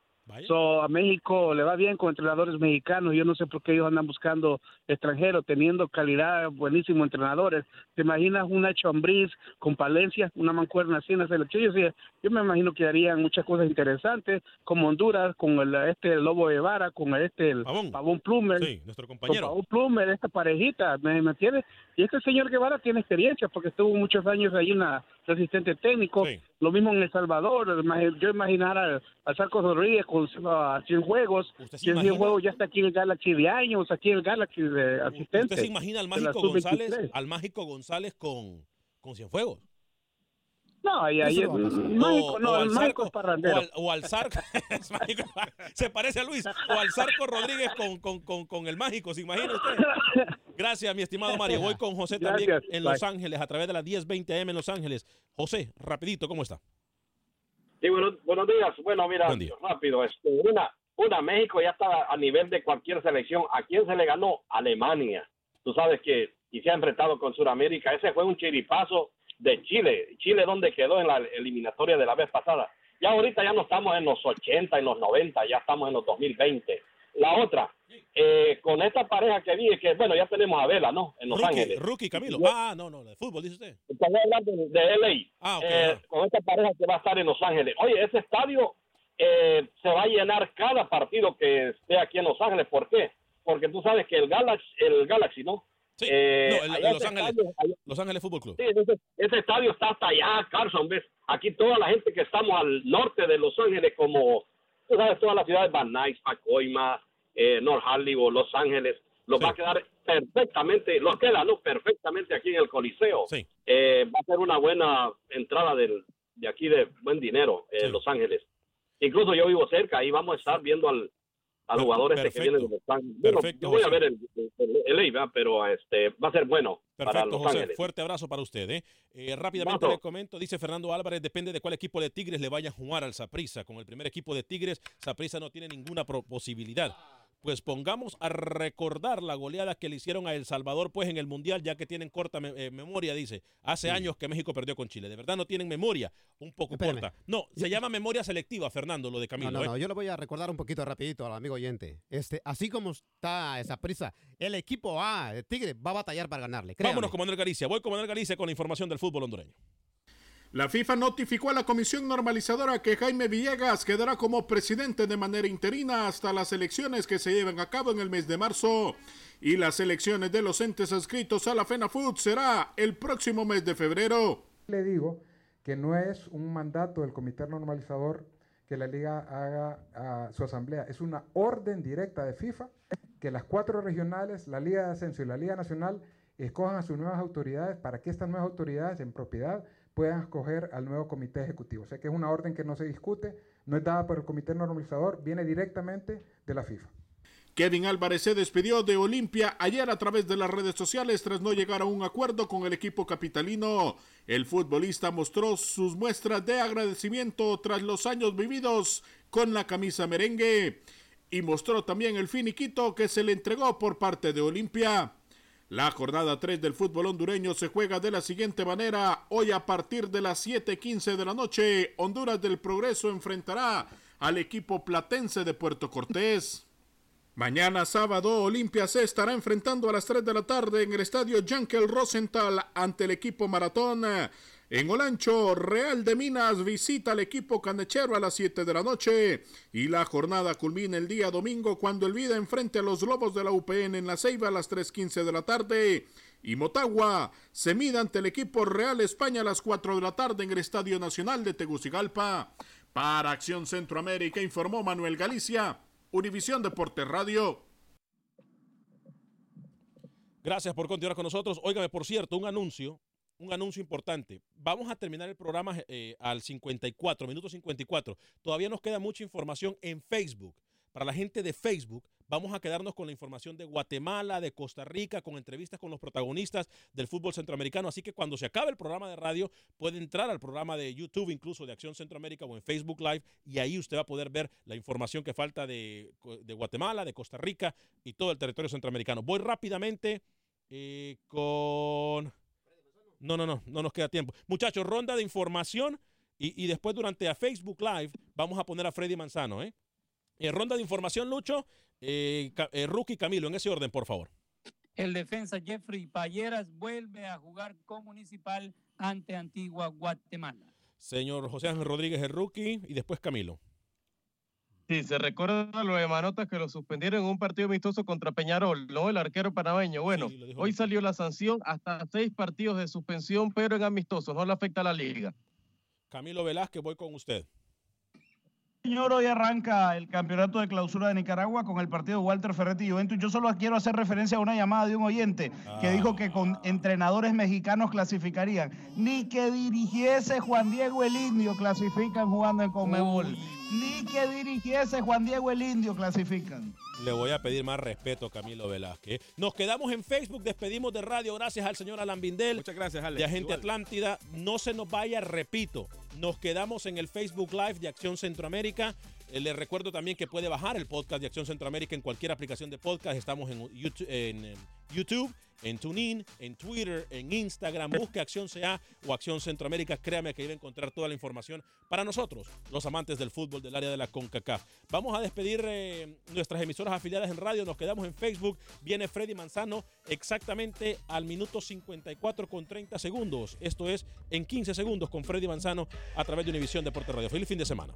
So, a México le va bien con entrenadores mexicanos. Yo no sé por qué ellos andan buscando extranjeros, teniendo calidad, buenísimos entrenadores. ¿Te imaginas un Nacho Ambriz con Palencia, una mancuerna así en la selección? Yo, yo me imagino que harían muchas cosas interesantes, como Honduras, con el, este el Lobo de Vara, con este el Pavón, Plumer. Sí, nuestro compañero. Con Pavón Plumer, esta parejita, ¿me, me entiendes? Y este señor Guevara tiene experiencia porque estuvo muchos años ahí asistente técnico. Lo mismo en El Salvador. Yo imaginar a, a Sarco Rodríguez con a 100 juegos. se 100 imagina? juegos ya está aquí en el Galaxy de años, aquí en el Galaxy de asistente. ¿Usted se imagina al mágico González, sub-23. al mágico González con, con Cienfuegos? No, ahí, ahí mágico, O- no, o el al mágico Zarco- es parrandero. O al, o al Zarco, <laughs> es mágico, se parece a Luis, o al Zarco Rodríguez con, con, con, con el mágico, ¿se imagina usted? Gracias, mi estimado Mario. Voy con José también Gracias. en Bye. Los Ángeles, a través de las 10:20 AM en Los Ángeles. José, rapidito, ¿cómo está? Sí, bueno, buenos días. Bueno, mira, Buen día. rápido. Este, una, una, México ya está a nivel de cualquier selección. ¿A quién se le ganó? Alemania. Tú sabes que y se ha enfrentado con Sudamérica. Ese fue un chiripazo de Chile. Chile donde quedó en la eliminatoria de la vez pasada. Ya ahorita ya no estamos en los 80, en los 90, ya estamos en los 2020. La otra, eh, con esta pareja que vi, que bueno, ya tenemos a Vela, ¿no? En Los Rookie, Ángeles. Rookie Camilo. Yo- Ah, no, no, de fútbol, dice usted. Estamos hablando de, de LA. Ah, Eh, con esta pareja que va a estar en Los Ángeles. Oye, ese estadio eh, se va a llenar cada partido que esté aquí en Los Ángeles. ¿Por qué? Porque tú sabes que el Galaxy, el Galaxy ¿no? Sí, Eh, no, el- allá Los Ángeles, estadio- allá- Los Ángeles Fútbol Club. Sí, ese, ese estadio está hasta allá, Carson, ¿ves? Aquí toda la gente que estamos al norte de Los Ángeles, como, tú sabes, todas las ciudades, Van Nuys, Pacoima, eh, North Hollywood, Los Ángeles, los va a quedar perfectamente, los queda, ¿no? Perfectamente aquí en el Coliseo. Sí. Eh, va a ser una buena entrada del, de aquí de buen dinero, eh, Los Ángeles. Incluso yo vivo cerca, ahí vamos a estar viendo al, al jugador este que viene de Los Ángeles. Bueno, Perfecto, yo voy a ver el, el, pero este, va a ser bueno para Perfecto, Los José. Ángeles. Fuerte abrazo para usted. ¿eh? Eh, rápidamente le comento, dice Fernando Álvarez, depende de cuál equipo de Tigres le vaya a jugar al Saprissa. Con el primer equipo de Tigres, Saprissa no tiene ninguna posibilidad. Pues pongamos a recordar la goleada que le hicieron a El Salvador, pues en el Mundial, ya que tienen corta me- eh, memoria, dice. Hace años que México perdió con Chile. De verdad no tienen memoria, un poco Espérame. corta. No, se llama memoria selectiva, Fernando, lo de Camilo. No, no, ¿eh? no, yo le voy a recordar un poquito rapidito al amigo oyente. Este, así como está esa prisa, el equipo A de Tigre va a batallar para ganarle. créame. Vámonos con Manuel Galicia. Voy con Manuel Galicia con la información del fútbol hondureño. La FIFA notificó a la Comisión Normalizadora que Jaime Villegas quedará como presidente de manera interina hasta las elecciones que se lleven a cabo en el mes de marzo. Y las elecciones de los entes adscritos a la FENAFUT será el próximo mes de febrero. Le digo que no es un mandato del Comité Normalizador que la liga haga su asamblea, es una orden directa de FIFA que las cuatro regionales, la Liga de Ascenso y la Liga Nacional, escojan a sus nuevas autoridades para que estas nuevas autoridades en propiedad puedan escoger al nuevo comité ejecutivo. O sea que es una orden que no se discute, no es dada por el comité normalizador, viene directamente de la FIFA. Kevin Álvarez se despidió de Olimpia ayer a través de las redes sociales tras no llegar a un acuerdo con el equipo capitalino. El futbolista mostró sus muestras de agradecimiento tras los años vividos con la camisa merengue y mostró también el finiquito que se le entregó por parte de Olimpia. La jornada 3 del fútbol hondureño se juega de la siguiente manera. Hoy a partir de las 7:15 de la noche, Honduras del Progreso enfrentará al equipo platense de Puerto Cortés. Mañana sábado, Olimpia se estará enfrentando a las 3 de la tarde en el estadio Jankel Rosenthal ante el equipo Maratón. En Olancho, Real de Minas visita al equipo canechero a las 7 de la noche y la jornada culmina el día domingo cuando el Vida enfrente a los Lobos de la UPN en la Ceiba a las 3.15 de la tarde y Motagua se mide ante el equipo Real España a las 4 de la tarde en el Estadio Nacional de Tegucigalpa. Para Acción Centroamérica informó Manuel Galicia, Univisión Deportes Radio. Gracias por continuar con nosotros. Óigame, por cierto, un anuncio, un anuncio importante. Vamos a terminar el programa eh, al 54, minuto 54. Todavía nos queda mucha información en Facebook. Para la gente de Facebook, vamos a quedarnos con la información de Guatemala, de Costa Rica, con entrevistas con los protagonistas del fútbol centroamericano. Así que cuando se acabe el programa de radio, puede entrar al programa de YouTube, incluso de Acción Centroamérica o en Facebook Live, y ahí usted va a poder ver la información que falta de, Guatemala, de Costa Rica y todo el territorio centroamericano. Voy rápidamente eh, con... No, no, no, no nos queda tiempo. Muchachos, ronda de información y, y después durante a Facebook Live vamos a poner a Freddy Manzano, ¿eh? Eh, ronda de información, Lucho, eh, eh, Rookie Camilo, en ese orden, por favor. El defensa Jeffrey Payeras vuelve a jugar con Municipal ante Antigua Guatemala. Señor José Ángel Rodríguez, el rookie, y después Camilo. Sí, se recuerda lo de Manotas que lo suspendieron en un partido amistoso contra Peñarol, ¿no? El arquero panameño. Bueno, hoy salió la sanción hasta seis partidos de suspensión, pero en amistosos, no le afecta a la liga. Camilo Velázquez, voy con usted. Señor, hoy arranca el campeonato de clausura de Nicaragua con el partido Walter Ferretti y Juventus. Yo solo quiero hacer referencia a una llamada de un oyente que dijo que con entrenadores mexicanos clasificarían. Ni que dirigiese Juan Diego el Indio clasifican jugando en Conmebol. Ni que dirigiese Juan Diego el Indio clasifican. Le voy a pedir más respeto, Camilo Velázquez. Nos quedamos en Facebook, despedimos de radio. Gracias al señor Alan Bindel. Muchas gracias, Alex. De Agente Igual. Atlántida. No se nos vaya, repito. Nos quedamos en el Facebook Live de Acción Centroamérica. Eh, Le recuerdo también que puede bajar el podcast de Acción Centroamérica en cualquier aplicación de podcast. Estamos en YouTube, en, en TuneIn, en Twitter, en Instagram. Busque Acción CA o Acción Centroamérica. Créame que ahí va a encontrar toda la información para nosotros, los amantes del fútbol del área de la CONCACAF. Vamos a despedir eh, nuestras emisoras afiliadas en radio. Nos quedamos en Facebook. Viene Freddy Manzano exactamente al minuto 54 con 30 segundos. Esto es en 15 segundos con Freddy Manzano a través de Univisión Deporte Radio. Feliz fin de semana.